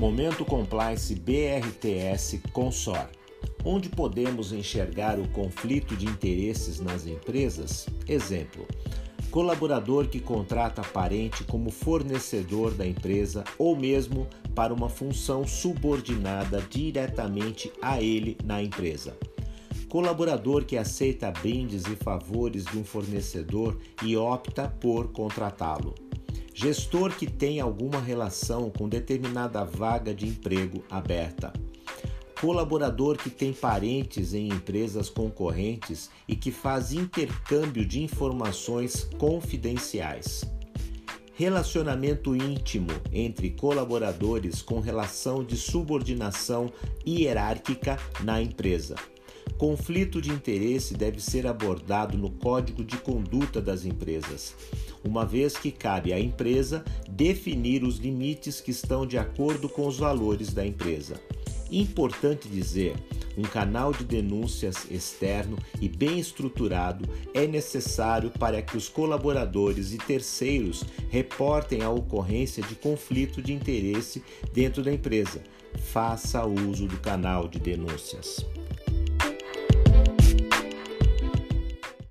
Momento Compliance BRTS Consor, onde podemos enxergar o conflito de interesses nas empresas. Exemplo: colaborador que contrata parente como fornecedor da empresa ou mesmo para uma função subordinada diretamente a ele na empresa. Colaborador que aceita brindes e favores de um fornecedor e opta por contratá-lo. Gestor que tem alguma relação com determinada vaga de emprego aberta. Colaborador que tem parentes em empresas concorrentes e que faz intercâmbio de informações confidenciais. Relacionamento íntimo entre colaboradores com relação de subordinação hierárquica na empresa. Conflito de interesse deve ser abordado no Código de Conduta das Empresas, uma vez que cabe à empresa definir os limites que estão de acordo com os valores da empresa. Importante dizer, um canal de denúncias externo e bem estruturado é necessário para que os colaboradores e terceiros reportem a ocorrência de conflito de interesse dentro da empresa. Faça uso do canal de denúncias.